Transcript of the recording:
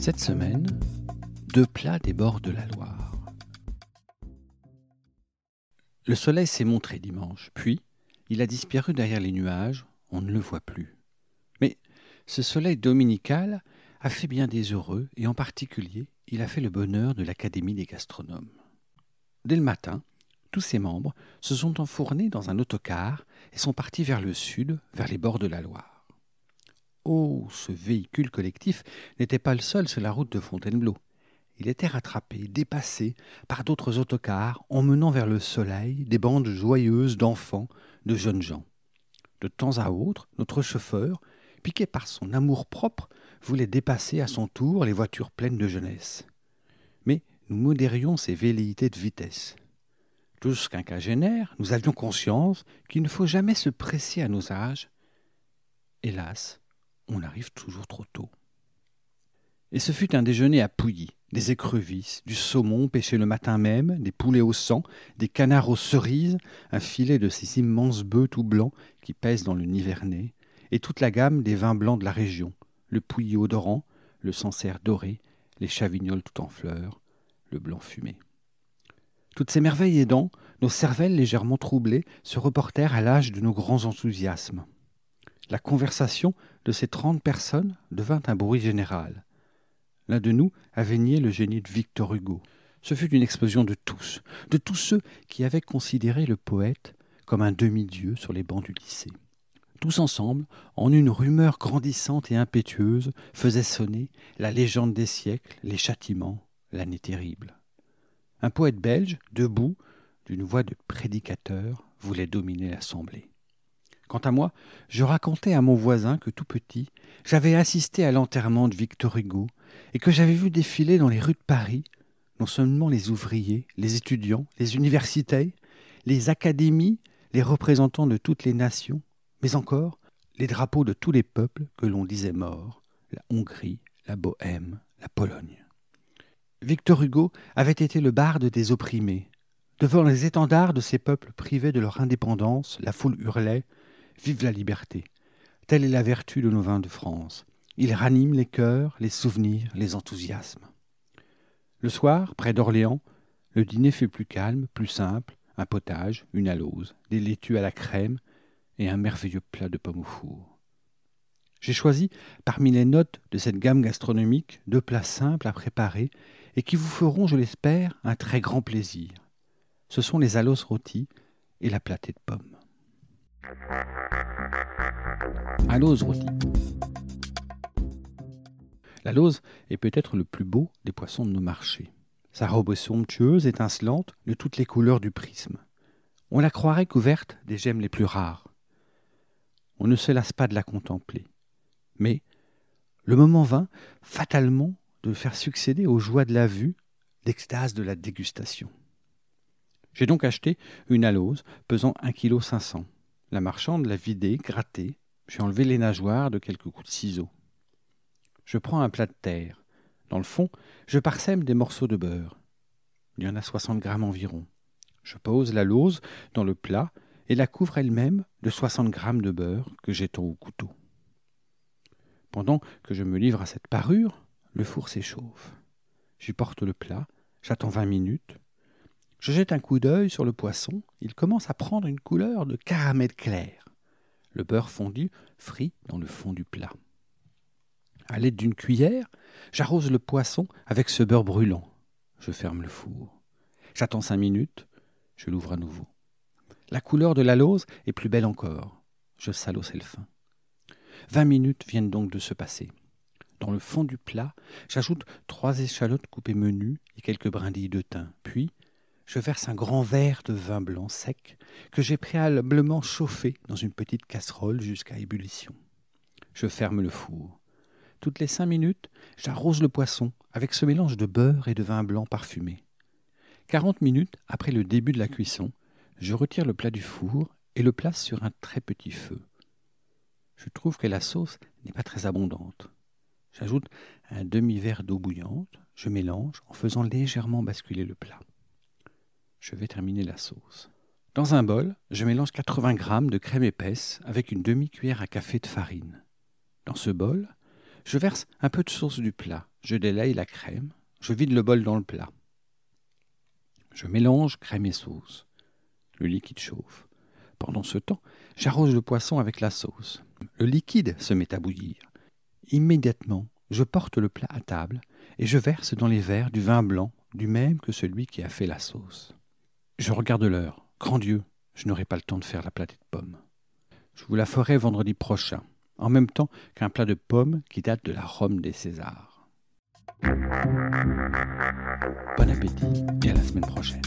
Cette semaine, deux plats des bords de la Loire. Le soleil s'est montré dimanche, puis il a disparu derrière les nuages, on ne le voit plus. Mais ce soleil dominical a fait bien des heureux, et en particulier, il a fait le bonheur de l'Académie des gastronomes. Dès le matin, tous ses membres se sont enfournés dans un autocar et sont partis vers le sud, vers les bords de la Loire. Oh, ce véhicule collectif n'était pas le seul sur la route de Fontainebleau. Il était rattrapé, dépassé par d'autres autocars, emmenant vers le soleil des bandes joyeuses d'enfants, de jeunes gens. De temps à autre, notre chauffeur, piqué par son amour-propre, voulait dépasser à son tour les voitures pleines de jeunesse. Mais nous modérions ces velléités de vitesse. Tous quinquagénaires, nous avions conscience qu'il ne faut jamais se presser à nos âges. Hélas, on arrive toujours trop tôt. Et ce fut un déjeuner à Pouilly, des écrevisses, du saumon pêché le matin même, des poulets au sang, des canards aux cerises, un filet de ces immenses bœufs tout blancs qui pèsent dans le Nivernais, et toute la gamme des vins blancs de la région, le pouilly odorant, le sancerre doré, les chavignols tout en fleurs, le blanc fumé. Toutes ces merveilles aidant, nos cervelles légèrement troublées se reportèrent à l'âge de nos grands enthousiasmes. La conversation de ces trente personnes devint un bruit général. L'un de nous avait nié le génie de Victor Hugo. Ce fut une explosion de tous, de tous ceux qui avaient considéré le poète comme un demi-dieu sur les bancs du lycée. Tous ensemble, en une rumeur grandissante et impétueuse, faisaient sonner la légende des siècles, les châtiments, l'année terrible. Un poète belge, debout, d'une voix de prédicateur, voulait dominer l'assemblée. Quant à moi, je racontais à mon voisin que tout petit, j'avais assisté à l'enterrement de Victor Hugo et que j'avais vu défiler dans les rues de Paris non seulement les ouvriers, les étudiants, les universités, les académies, les représentants de toutes les nations, mais encore les drapeaux de tous les peuples que l'on disait morts, la Hongrie, la Bohême, la Pologne. Victor Hugo avait été le barde des opprimés. Devant les étendards de ces peuples privés de leur indépendance, la foule hurlait Vive la liberté. Telle est la vertu de nos vins de France. Il ranime les cœurs, les souvenirs, les enthousiasmes. Le soir, près d'Orléans, le dîner fut plus calme, plus simple, un potage, une alose, des laitues à la crème et un merveilleux plat de pommes au four. J'ai choisi, parmi les notes de cette gamme gastronomique, deux plats simples à préparer et qui vous feront, je l'espère, un très grand plaisir. Ce sont les aloses rôties et la platée de pommes. À rôti. La est peut-être le plus beau des poissons de nos marchés. Sa robe est somptueuse, étincelante, de toutes les couleurs du prisme. On la croirait couverte des gemmes les plus rares. On ne se lasse pas de la contempler. Mais le moment vint, fatalement, de faire succéder aux joies de la vue l'extase de la dégustation. J'ai donc acheté une alose pesant un kilo cinq cents. La marchande l'a vidée, grattée. J'ai enlevé les nageoires de quelques coups de ciseaux. Je prends un plat de terre. Dans le fond, je parsème des morceaux de beurre. Il y en a soixante grammes environ. Je pose la lauze dans le plat et la couvre elle-même de soixante grammes de beurre que j'étends au couteau. Pendant que je me livre à cette parure, le four s'échauffe. J'y porte le plat, j'attends vingt minutes, je jette un coup d'œil sur le poisson. Il commence à prendre une couleur de caramel clair. Le beurre fondu frit dans le fond du plat. À l'aide d'une cuillère, j'arrose le poisson avec ce beurre brûlant. Je ferme le four. J'attends cinq minutes. Je l'ouvre à nouveau. La couleur de la lauze est plus belle encore. Je salosse le fin. Vingt minutes viennent donc de se passer. Dans le fond du plat, j'ajoute trois échalotes coupées menues et quelques brindilles de thym. Puis, je verse un grand verre de vin blanc sec que j'ai préalablement chauffé dans une petite casserole jusqu'à ébullition. Je ferme le four. Toutes les cinq minutes, j'arrose le poisson avec ce mélange de beurre et de vin blanc parfumé. Quarante minutes après le début de la cuisson, je retire le plat du four et le place sur un très petit feu. Je trouve que la sauce n'est pas très abondante. J'ajoute un demi-verre d'eau bouillante, je mélange en faisant légèrement basculer le plat. Je vais terminer la sauce. Dans un bol, je mélange 80 g de crème épaisse avec une demi-cuillère à café de farine. Dans ce bol, je verse un peu de sauce du plat, je délaye la crème, je vide le bol dans le plat. Je mélange crème et sauce. Le liquide chauffe. Pendant ce temps, j'arrose le poisson avec la sauce. Le liquide se met à bouillir. Immédiatement, je porte le plat à table et je verse dans les verres du vin blanc, du même que celui qui a fait la sauce. Je regarde l'heure. Grand Dieu, je n'aurai pas le temps de faire la platée de pommes. Je vous la ferai vendredi prochain, en même temps qu'un plat de pommes qui date de la Rome des Césars. Bon appétit et à la semaine prochaine.